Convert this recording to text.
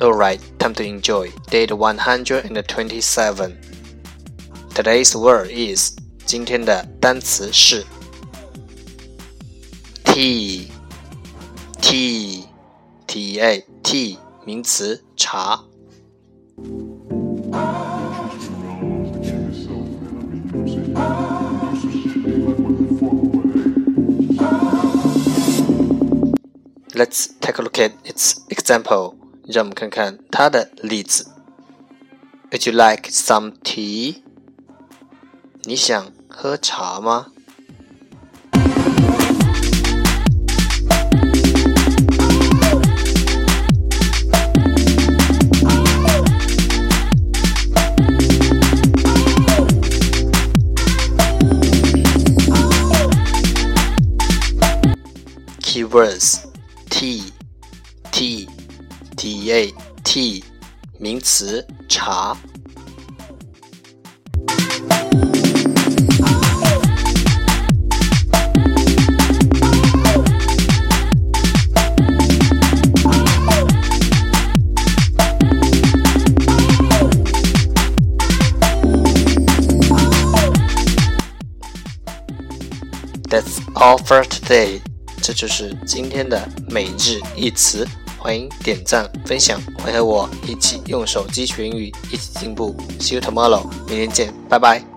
Alright, time to enjoy date 127. Today's word is 今天的单词是 tea, tea, t a t 名词茶。Let's take a look at its example. 让我们看看它的例子。Would you like some tea? 你想喝茶吗？Keywords tea tea T a t 名词茶。That's all for today. 这就是今天的每日一词，欢迎点赞分享，会和我一起用手机学英语，一起进步。See you tomorrow，明天见，拜拜。